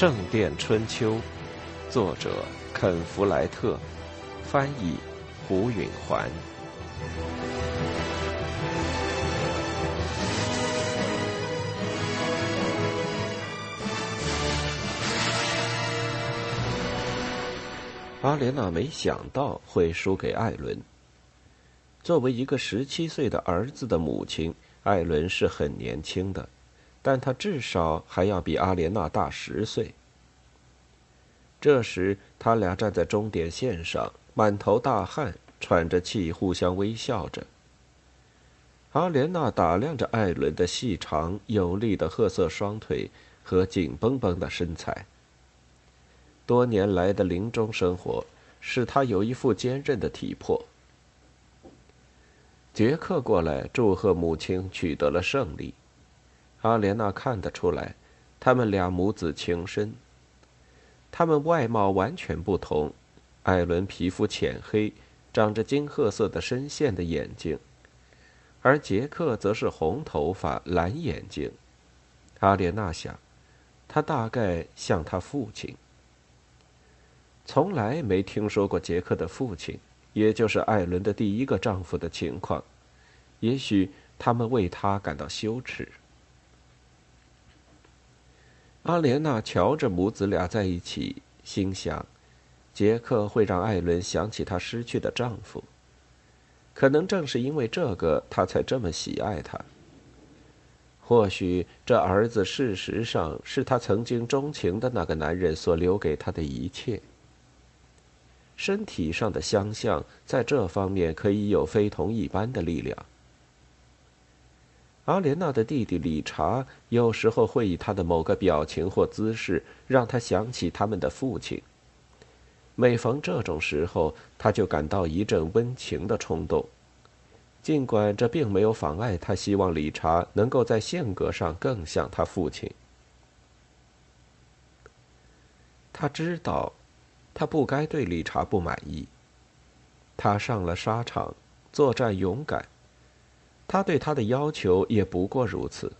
圣殿春秋》，作者肯·弗莱特，翻译胡允环。阿莲娜没想到会输给艾伦。作为一个十七岁的儿子的母亲，艾伦是很年轻的，但他至少还要比阿莲娜大十岁。这时，他俩站在终点线上，满头大汗，喘着气，互相微笑着。阿莲娜打量着艾伦的细长有力的褐色双腿和紧绷绷的身材。多年来的林中生活使他有一副坚韧的体魄。杰克过来祝贺母亲取得了胜利，阿莲娜看得出来，他们俩母子情深。他们外貌完全不同，艾伦皮肤浅黑，长着金褐色的深陷的眼睛，而杰克则是红头发、蓝眼睛。阿莲娜想，他大概像他父亲。从来没听说过杰克的父亲，也就是艾伦的第一个丈夫的情况。也许他们为他感到羞耻。阿莲娜瞧着母子俩在一起，心想：杰克会让艾伦想起她失去的丈夫。可能正是因为这个，他才这么喜爱他。或许这儿子事实上是他曾经钟情的那个男人所留给他的一切。身体上的相像，在这方面可以有非同一般的力量。阿莲娜的弟弟理查有时候会以他的某个表情或姿势让他想起他们的父亲。每逢这种时候，他就感到一阵温情的冲动，尽管这并没有妨碍他希望理查能够在性格上更像他父亲。他知道。他不该对理查不满意。他上了沙场，作战勇敢。他对他的要求也不过如此。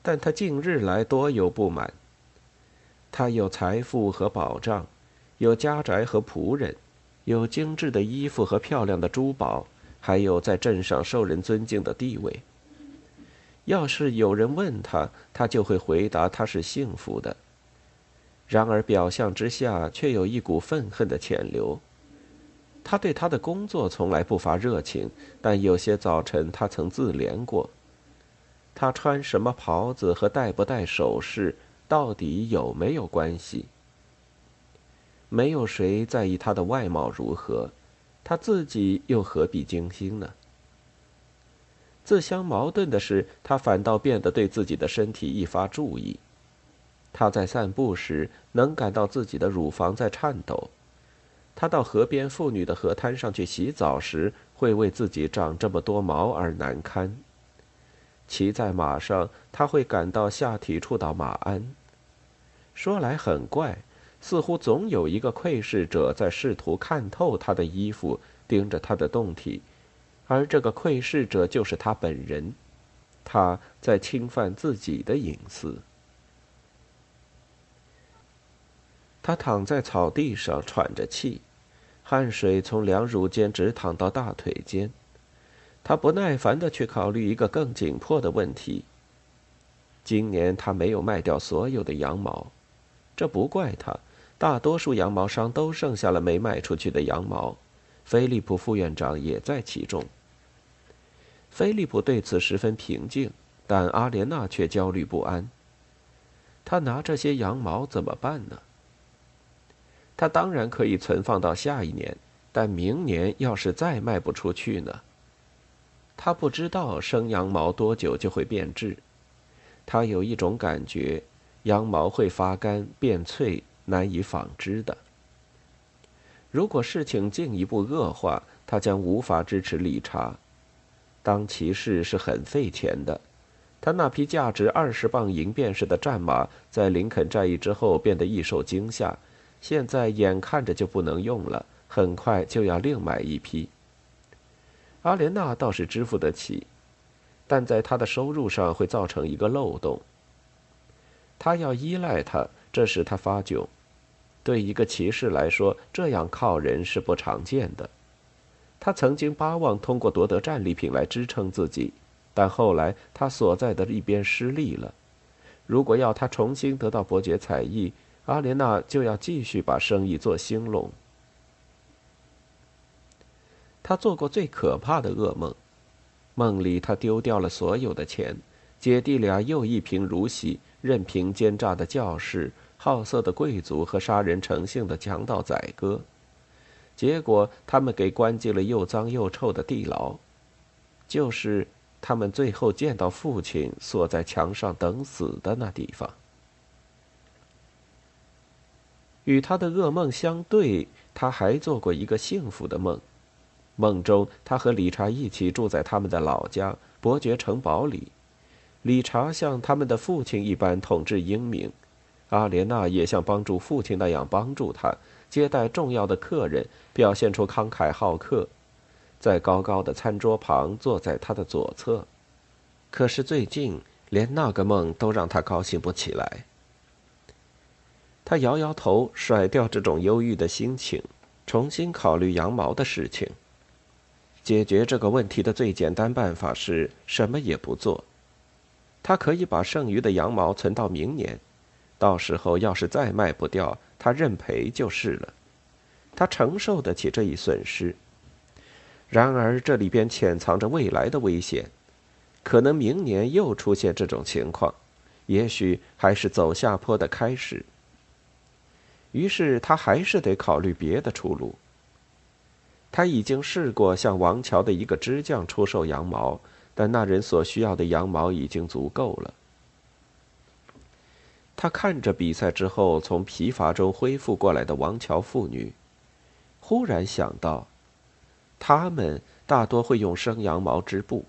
但他近日来多有不满。他有财富和保障，有家宅和仆人，有精致的衣服和漂亮的珠宝，还有在镇上受人尊敬的地位。要是有人问他，他就会回答他是幸福的。然而，表象之下却有一股愤恨的潜流。他对他的工作从来不乏热情，但有些早晨他曾自怜过：他穿什么袍子和戴不戴首饰，到底有没有关系？没有谁在意他的外貌如何，他自己又何必精心呢？自相矛盾的是，他反倒变得对自己的身体愈发注意。他在散步时能感到自己的乳房在颤抖，他到河边妇女的河滩上去洗澡时会为自己长这么多毛而难堪。骑在马上，他会感到下体触到马鞍。说来很怪，似乎总有一个窥视者在试图看透他的衣服，盯着他的胴体，而这个窥视者就是他本人。他在侵犯自己的隐私。他躺在草地上喘着气，汗水从两乳间直淌到大腿间。他不耐烦地去考虑一个更紧迫的问题。今年他没有卖掉所有的羊毛，这不怪他。大多数羊毛商都剩下了没卖出去的羊毛，菲利普副院长也在其中。菲利普对此十分平静，但阿莲娜却焦虑不安。他拿这些羊毛怎么办呢？他当然可以存放到下一年，但明年要是再卖不出去呢？他不知道生羊毛多久就会变质，他有一种感觉，羊毛会发干变脆，难以纺织的。如果事情进一步恶化，他将无法支持理查。当骑士是很费钱的，他那匹价值二十磅银便士的战马，在林肯战役之后变得易受惊吓。现在眼看着就不能用了，很快就要另买一批。阿莲娜倒是支付得起，但在她的收入上会造成一个漏洞。她要依赖他，这使他发窘。对一个骑士来说，这样靠人是不常见的。他曾经巴望通过夺得战利品来支撑自己，但后来他所在的一边失利了。如果要他重新得到伯爵才艺，阿莲娜就要继续把生意做兴隆。他做过最可怕的噩梦，梦里他丢掉了所有的钱，姐弟俩又一贫如洗，任凭奸诈的教士、好色的贵族和杀人成性的强盗宰割，结果他们给关进了又脏又臭的地牢，就是他们最后见到父亲锁在墙上等死的那地方。与他的噩梦相对，他还做过一个幸福的梦。梦中，他和理查一起住在他们的老家伯爵城堡里。理查像他们的父亲一般统治英明，阿莲娜也像帮助父亲那样帮助他，接待重要的客人，表现出慷慨好客，在高高的餐桌旁坐在他的左侧。可是最近，连那个梦都让他高兴不起来。他摇摇头，甩掉这种忧郁的心情，重新考虑羊毛的事情。解决这个问题的最简单办法是什么也不做。他可以把剩余的羊毛存到明年，到时候要是再卖不掉，他认赔就是了。他承受得起这一损失。然而这里边潜藏着未来的危险，可能明年又出现这种情况，也许还是走下坡的开始。于是他还是得考虑别的出路。他已经试过向王桥的一个织匠出售羊毛，但那人所需要的羊毛已经足够了。他看着比赛之后从疲乏中恢复过来的王桥妇女，忽然想到，他们大多会用生羊毛织布。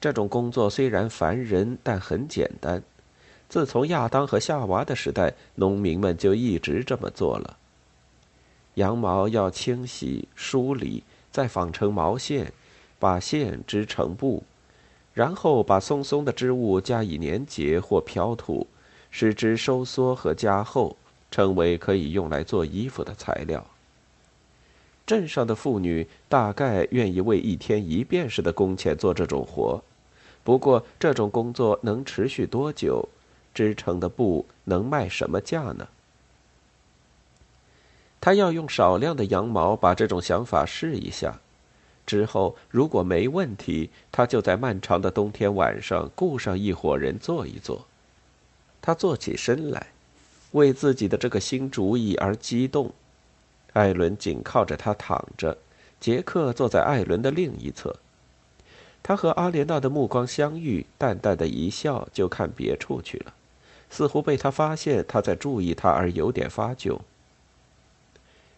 这种工作虽然烦人，但很简单。自从亚当和夏娃的时代，农民们就一直这么做了。羊毛要清洗、梳理，再纺成毛线，把线织成布，然后把松松的织物加以粘结或漂土，使之收缩和加厚，成为可以用来做衣服的材料。镇上的妇女大概愿意为一天一便士的工钱做这种活，不过这种工作能持续多久？织成的布能卖什么价呢？他要用少量的羊毛把这种想法试一下，之后如果没问题，他就在漫长的冬天晚上雇上一伙人做一做。他坐起身来，为自己的这个新主意而激动。艾伦紧靠着他躺着，杰克坐在艾伦的另一侧。他和阿莲娜的目光相遇，淡淡的一笑，就看别处去了，似乎被他发现他在注意他而有点发窘。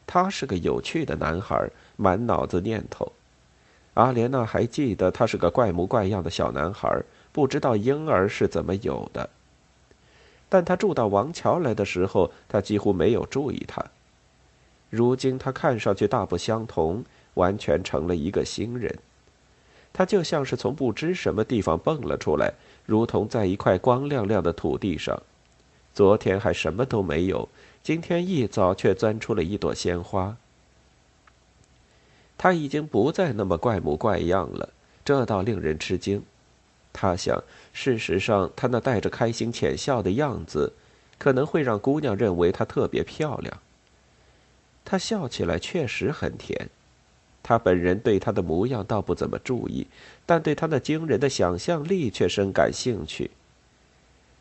他是个有趣的男孩，满脑子念头。阿莲娜还记得他是个怪模怪样的小男孩，不知道婴儿是怎么有的。但他住到王桥来的时候，他几乎没有注意他。如今他看上去大不相同，完全成了一个新人。他就像是从不知什么地方蹦了出来，如同在一块光亮亮的土地上。昨天还什么都没有。今天一早却钻出了一朵鲜花。他已经不再那么怪模怪样了，这倒令人吃惊。他想，事实上，他那带着开心浅笑的样子，可能会让姑娘认为他特别漂亮。他笑起来确实很甜。他本人对他的模样倒不怎么注意，但对他那惊人的想象力却深感兴趣。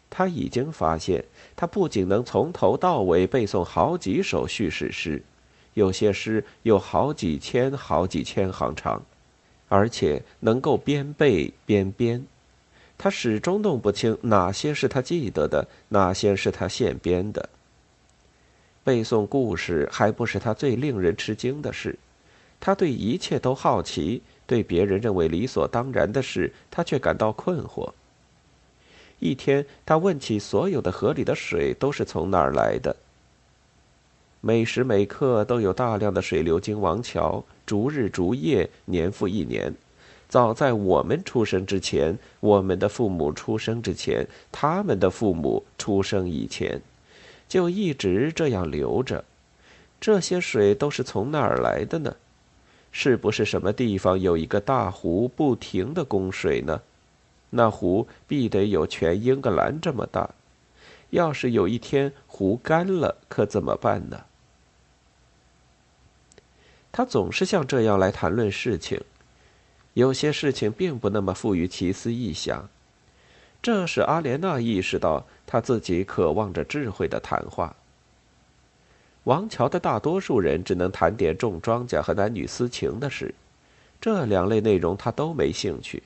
他已经发现，他不仅能从头到尾背诵好几首叙事诗，有些诗有好几千、好几千行长，而且能够边背边编。他始终弄不清哪些是他记得的，哪些是他现编的。背诵故事还不是他最令人吃惊的事，他对一切都好奇，对别人认为理所当然的事，他却感到困惑。一天，他问起所有的河里的水都是从哪儿来的。每时每刻都有大量的水流经王桥，逐日逐夜，年复一年。早在我们出生之前，我们的父母出生之前，他们的父母出生以前，就一直这样流着。这些水都是从哪儿来的呢？是不是什么地方有一个大湖，不停的供水呢？那湖必得有全英格兰这么大。要是有一天湖干了，可怎么办呢？他总是像这样来谈论事情，有些事情并不那么富于奇思异想。这使阿莲娜意识到，他自己渴望着智慧的谈话。王桥的大多数人只能谈点种庄稼和男女私情的事，这两类内容他都没兴趣。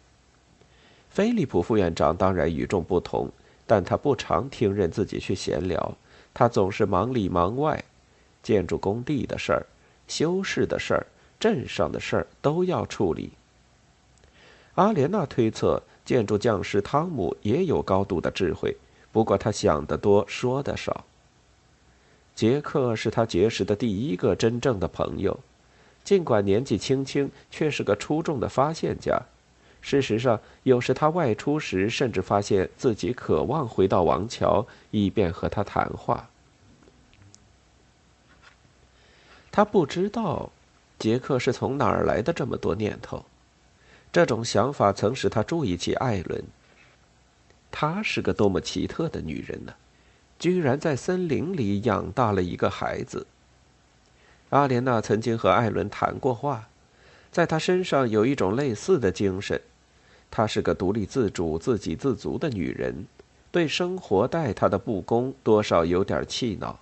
菲利普副院长当然与众不同，但他不常听任自己去闲聊，他总是忙里忙外，建筑工地的事儿、修饰的事儿、镇上的事儿都要处理。阿莲娜推测，建筑匠师汤姆也有高度的智慧，不过他想得多，说得少。杰克是他结识的第一个真正的朋友，尽管年纪轻轻，却是个出众的发现家。事实上，有时他外出时，甚至发现自己渴望回到王桥，以便和他谈话。他不知道，杰克是从哪儿来的这么多念头。这种想法曾使他注意起艾伦。她是个多么奇特的女人呢！居然在森林里养大了一个孩子。阿莲娜曾经和艾伦谈过话，在他身上有一种类似的精神。她是个独立自主、自给自足的女人，对生活待她的不公多少有点气恼。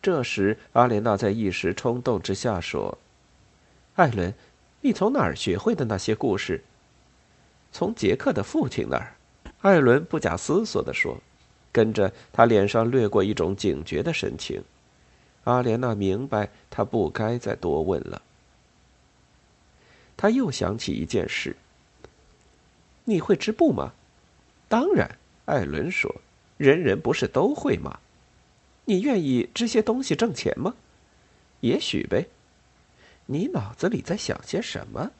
这时，阿莲娜在一时冲动之下说：“艾伦，你从哪儿学会的那些故事？”“从杰克的父亲那儿。”艾伦不假思索地说。跟着他脸上掠过一种警觉的神情，阿莲娜明白他不该再多问了。他又想起一件事：“你会织布吗？”“当然。”艾伦说，“人人不是都会吗？”“你愿意织些东西挣钱吗？”“也许呗。”“你脑子里在想些什么？”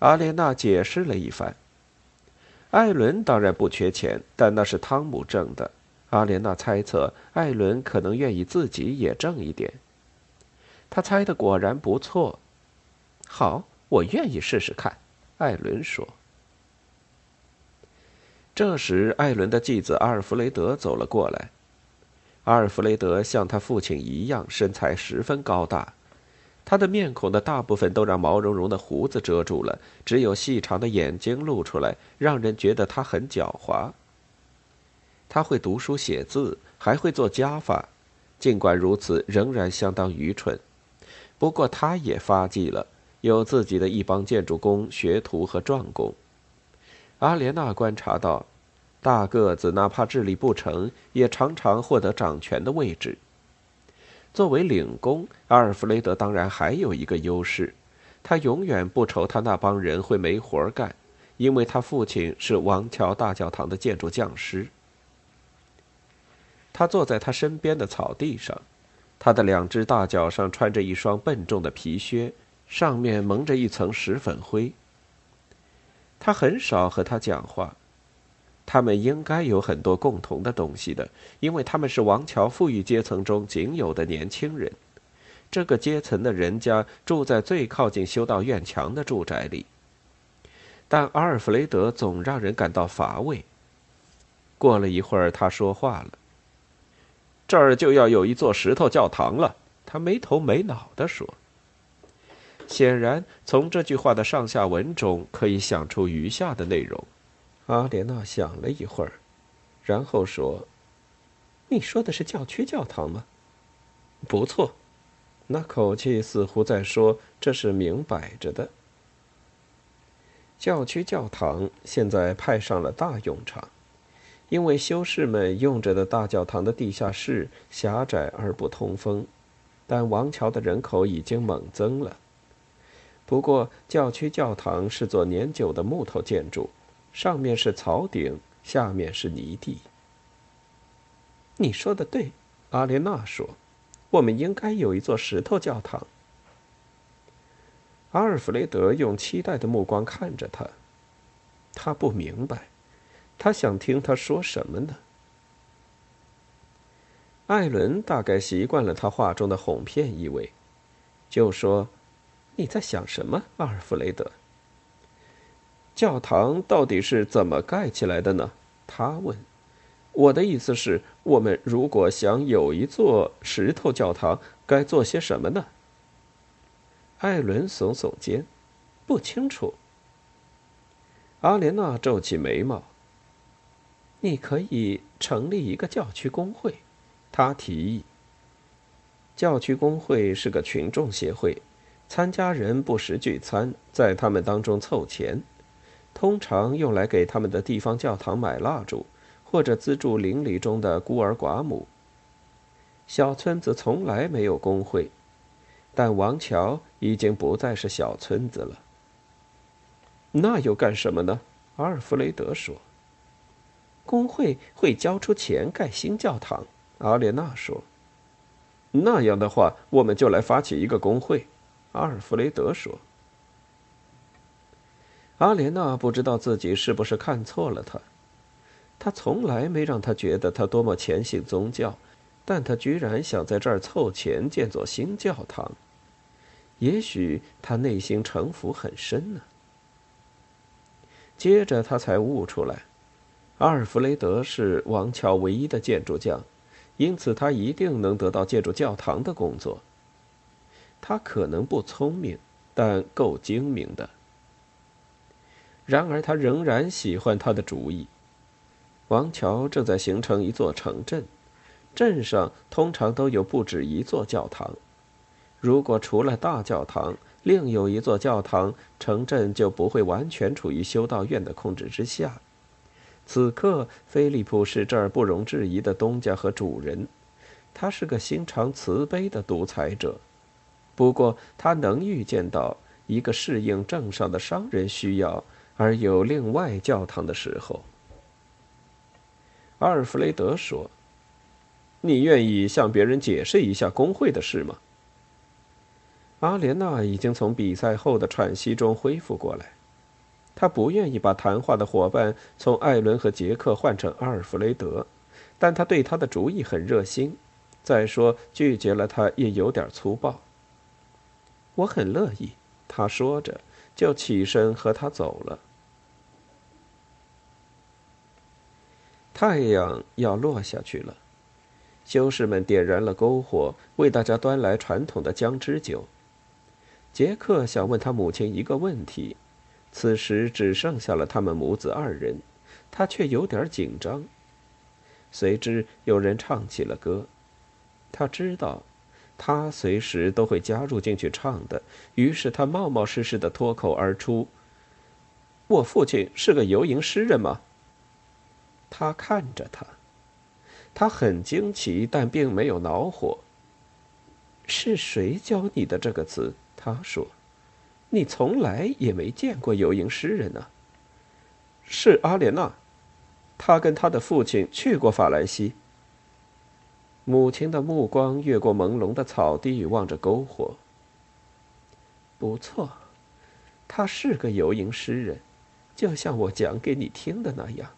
阿莲娜解释了一番。艾伦当然不缺钱，但那是汤姆挣的。阿莲娜猜测，艾伦可能愿意自己也挣一点。他猜的果然不错。好，我愿意试试看。艾伦说。这时，艾伦的继子阿尔弗雷德走了过来。阿尔弗雷德像他父亲一样，身材十分高大。他的面孔的大部分都让毛茸茸的胡子遮住了，只有细长的眼睛露出来，让人觉得他很狡猾。他会读书写字，还会做加法，尽管如此，仍然相当愚蠢。不过，他也发迹了，有自己的一帮建筑工、学徒和壮工。阿莲娜观察到，大个子哪怕智力不成，也常常获得掌权的位置。作为领工，阿尔弗雷德当然还有一个优势，他永远不愁他那帮人会没活干，因为他父亲是王桥大教堂的建筑匠师。他坐在他身边的草地上，他的两只大脚上穿着一双笨重的皮靴，上面蒙着一层石粉灰。他很少和他讲话。他们应该有很多共同的东西的，因为他们是王桥富裕阶层中仅有的年轻人。这个阶层的人家住在最靠近修道院墙的住宅里。但阿尔弗雷德总让人感到乏味。过了一会儿，他说话了：“这儿就要有一座石头教堂了。”他没头没脑地说。显然，从这句话的上下文中可以想出余下的内容。阿莲娜想了一会儿，然后说：“你说的是教区教堂吗？”“不错。”那口气似乎在说：“这是明摆着的。”教区教堂现在派上了大用场，因为修士们用着的大教堂的地下室狭窄而不通风，但王桥的人口已经猛增了。不过，教区教堂是座年久的木头建筑。上面是草顶，下面是泥地。你说的对，阿莲娜说：“我们应该有一座石头教堂。”阿尔弗雷德用期待的目光看着他，他不明白，他想听他说什么呢？艾伦大概习惯了他话中的哄骗意味，就说：“你在想什么，阿尔弗雷德？教堂到底是怎么盖起来的呢？”他问。“我的意思是，我们如果想有一座石头教堂，该做些什么呢？”艾伦耸耸肩，不清楚。阿莲娜皱起眉毛。“你可以成立一个教区工会。”他提议，教区工会是个群众协会，参加人不时聚餐，在他们当中凑钱，通常用来给他们的地方教堂买蜡烛，或者资助邻里中的孤儿寡母。小村子从来没有工会，但王桥已经不再是小村子了。那又干什么呢？阿尔弗雷德说：“工会会交出钱盖新教堂。”阿莲娜说：“那样的话，我们就来发起一个工会。”阿尔弗雷德说。阿莲娜不知道自己是不是看错了他，他从来没让他觉得他多么虔信宗教，但他居然想在这儿凑钱建座新教堂。也许他内心城府很深呢。接着他才悟出来，阿尔弗雷德是王桥唯一的建筑匠。因此，他一定能得到建筑教堂的工作。他可能不聪明，但够精明的。然而，他仍然喜欢他的主意。王桥正在形成一座城镇，镇上通常都有不止一座教堂。如果除了大教堂，另有一座教堂，城镇就不会完全处于修道院的控制之下。此刻，菲利普是这儿不容置疑的东家和主人。他是个心肠慈悲的独裁者，不过他能预见到一个适应镇上的商人需要而有另外教堂的时候。阿尔弗雷德说：“你愿意向别人解释一下工会的事吗？”阿莲娜已经从比赛后的喘息中恢复过来。她不愿意把谈话的伙伴从艾伦和杰克换成阿尔弗雷德，但他对他的主意很热心。再说，拒绝了他也有点粗暴。我很乐意，他说着，就起身和他走了。太阳要落下去了，修士们点燃了篝火，为大家端来传统的姜汁酒。杰克想问他母亲一个问题。此时只剩下了他们母子二人，他却有点紧张。随之有人唱起了歌，他知道，他随时都会加入进去唱的。于是他冒冒失失的脱口而出：“我父亲是个游吟诗人吗？”他看着他，他很惊奇，但并没有恼火。是谁教你的这个词？他说。你从来也没见过游吟诗人呢。是阿莲娜，她跟她的父亲去过法兰西。母亲的目光越过朦胧的草地，望着篝火。不错，他是个游吟诗人，就像我讲给你听的那样，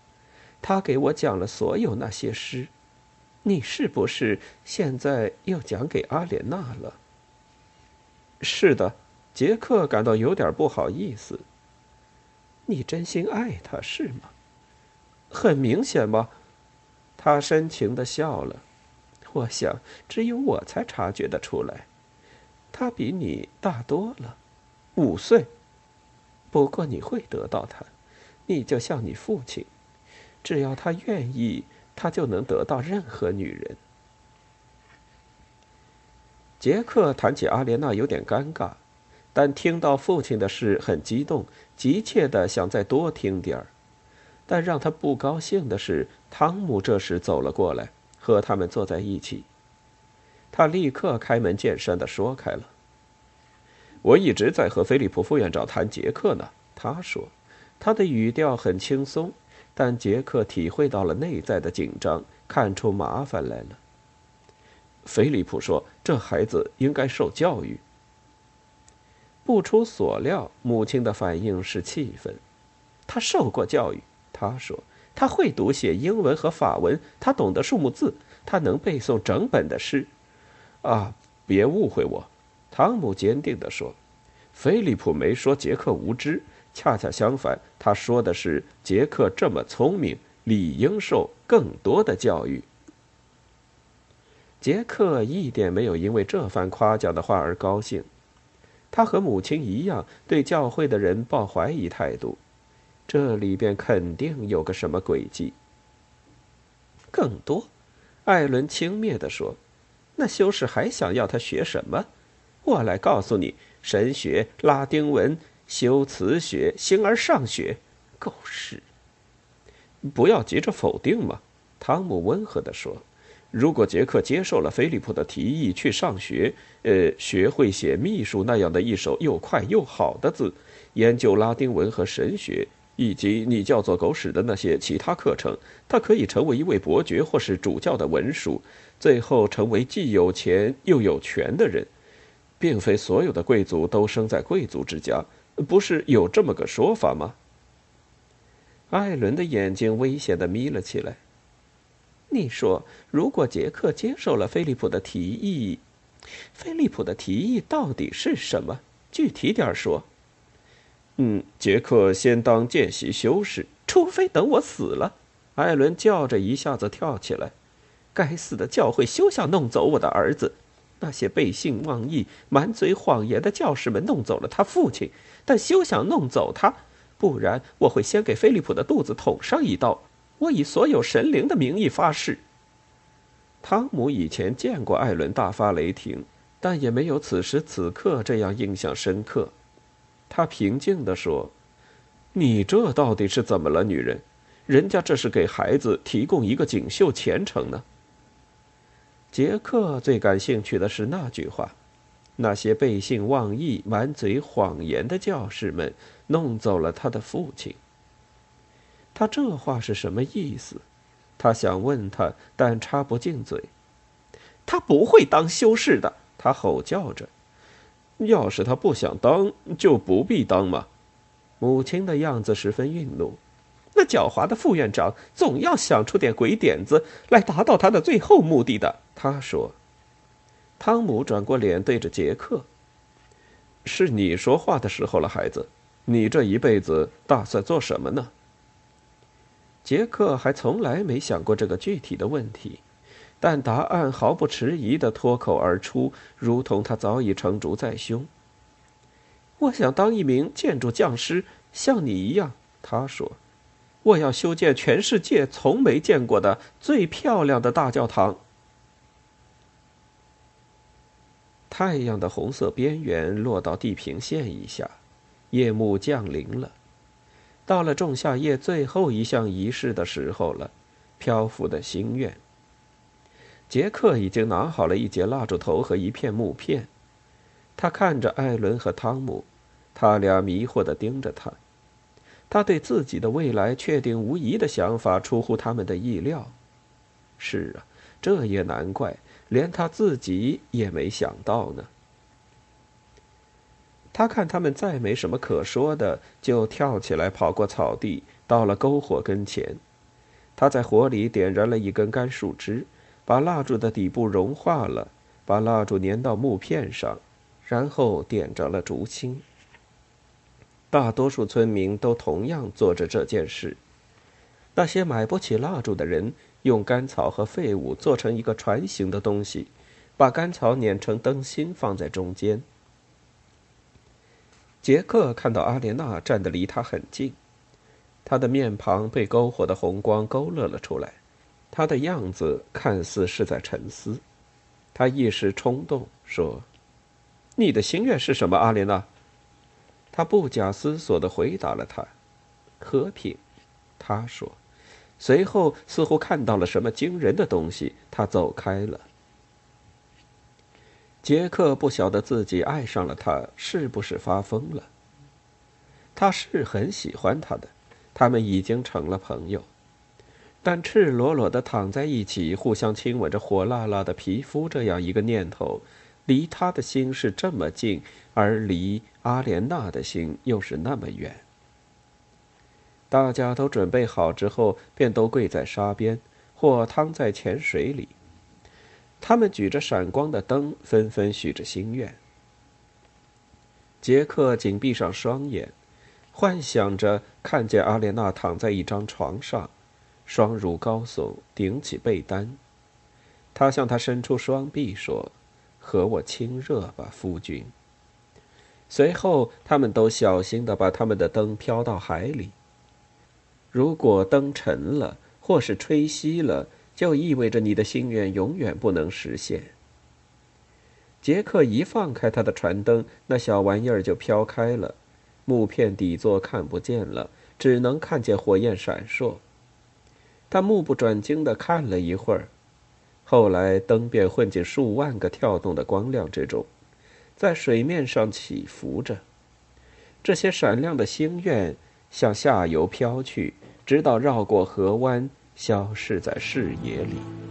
他给我讲了所有那些诗。你是不是现在又讲给阿莲娜了？是的。杰克感到有点不好意思。你真心爱他是吗？很明显吧。他深情的笑了。我想只有我才察觉得出来。他比你大多了，五岁。不过你会得到他，你就像你父亲，只要他愿意，他就能得到任何女人。杰克谈起阿莲娜有点尴尬。但听到父亲的事很激动，急切的想再多听点儿。但让他不高兴的是，汤姆这时走了过来，和他们坐在一起。他立刻开门见山的说开了：“我一直在和菲利普副院长谈杰克呢。”他说，他的语调很轻松，但杰克体会到了内在的紧张，看出麻烦来了。菲利普说：“这孩子应该受教育。”不出所料，母亲的反应是气愤。他受过教育，他说他会读写英文和法文，他懂得数目字，他能背诵整本的诗。啊，别误会我，汤姆坚定地说。菲利普没说杰克无知，恰恰相反，他说的是杰克这么聪明，理应受更多的教育。杰克一点没有因为这番夸奖的话而高兴，他和母亲一样对教会的人抱怀疑态度，这里边肯定有个什么诡计。更多，艾伦轻蔑地说：“那修士还想要他学什么？我来告诉你。”神学、拉丁文、修辞学、形而上学，狗屎！不要急着否定嘛，汤姆温和地说。如果杰克接受了菲利普的提议去上学，呃，学会写秘书那样的一手又快又好的字，研究拉丁文和神学，以及你叫做狗屎的那些其他课程，他可以成为一位伯爵或是主教的文书，最后成为既有钱又有权的人。并非所有的贵族都生在贵族之家，不是有这么个说法吗？艾伦的眼睛危险的眯了起来。你说，如果杰克接受了菲利普的提议，菲利普的提议到底是什么？具体点说。嗯，杰克先当见习修士，除非等我死了。艾伦叫着，一下子跳起来。该死的教会休想弄走我的儿子！那些背信忘义、满嘴谎言的教士们弄走了他父亲，但休想弄走他，不然我会先给菲利普的肚子捅上一刀。我以所有神灵的名义发誓。汤姆以前见过艾伦大发雷霆，但也没有此时此刻这样印象深刻。他平静地说：“你这到底是怎么了，女人？人家这是给孩子提供一个锦绣前程呢。”杰克最感兴趣的是那句话：“那些背信忘义、满嘴谎言的教士们弄走了他的父亲。”他这话是什么意思？他想问他，但插不进嘴。他不会当修士的，他吼叫着：“要是他不想当，就不必当嘛。”母亲的样子十分愠怒。那狡猾的副院长总要想出点鬼点子来达到他的最后目的的。他说：“汤姆转过脸对着杰克，是你说话的时候了，孩子。你这一辈子打算做什么呢？”杰克还从来没想过这个具体的问题，但答案毫不迟疑的脱口而出，如同他早已成竹在胸。我想当一名建筑匠师，像你一样。他说：“我要修建全世界从没见过的最漂亮的大教堂。”太阳的红色边缘落到地平线以下，夜幕降临了。到了仲夏夜最后一项仪式的时候了，漂浮的心愿。杰克已经拿好了一截蜡烛头和一片木片，他看着艾伦和汤姆，他俩迷惑地盯着他。他对自己的未来确定无疑的想法出乎他们的意料。是啊，这也难怪。连他自己也没想到呢。他看他们再没什么可说的，就跳起来跑过草地，到了篝火跟前。他在火里点燃了一根干树枝，把蜡烛的底部融化了，把蜡烛粘到木片上，然后点着了烛芯。大多数村民都同样做着这件事。那些买不起蜡烛的人。用干草和废物做成一个船形的东西，把干草碾成灯芯放在中间。杰克看到阿莲娜站得离他很近，她的面庞被篝火的红光勾勒了出来，她的样子看似是在沉思。他一时冲动说：“你的心愿是什么，阿莲娜？”他不假思索地回答了他：“和平。”他说。随后，似乎看到了什么惊人的东西，他走开了。杰克不晓得自己爱上了他，是不是发疯了？他是很喜欢他的，他们已经成了朋友，但赤裸裸的躺在一起，互相亲吻着火辣辣的皮肤，这样一个念头，离他的心是这么近，而离阿莲娜的心又是那么远。大家都准备好之后，便都跪在沙边，或躺在浅水里，他们举着闪光的灯，纷纷许着心愿。杰克紧闭上双眼，幻想着看见阿莲娜躺在一张床上，双乳高耸，顶起被单。他向她伸出双臂说：“和我亲热吧，夫君。”随后，他们都小心地把他们的灯飘到海里。如果灯沉了，或是吹熄了，就意味着你的心愿永远不能实现。杰克一放开他的船灯，那小玩意儿就飘开了，木片底座看不见了，只能看见火焰闪烁。他目不转睛地看了一会儿，后来灯便混进数万个跳动的光亮之中。在水面上起伏着，这些闪亮的星愿向下游飘去，直到绕过河湾，消失在视野里。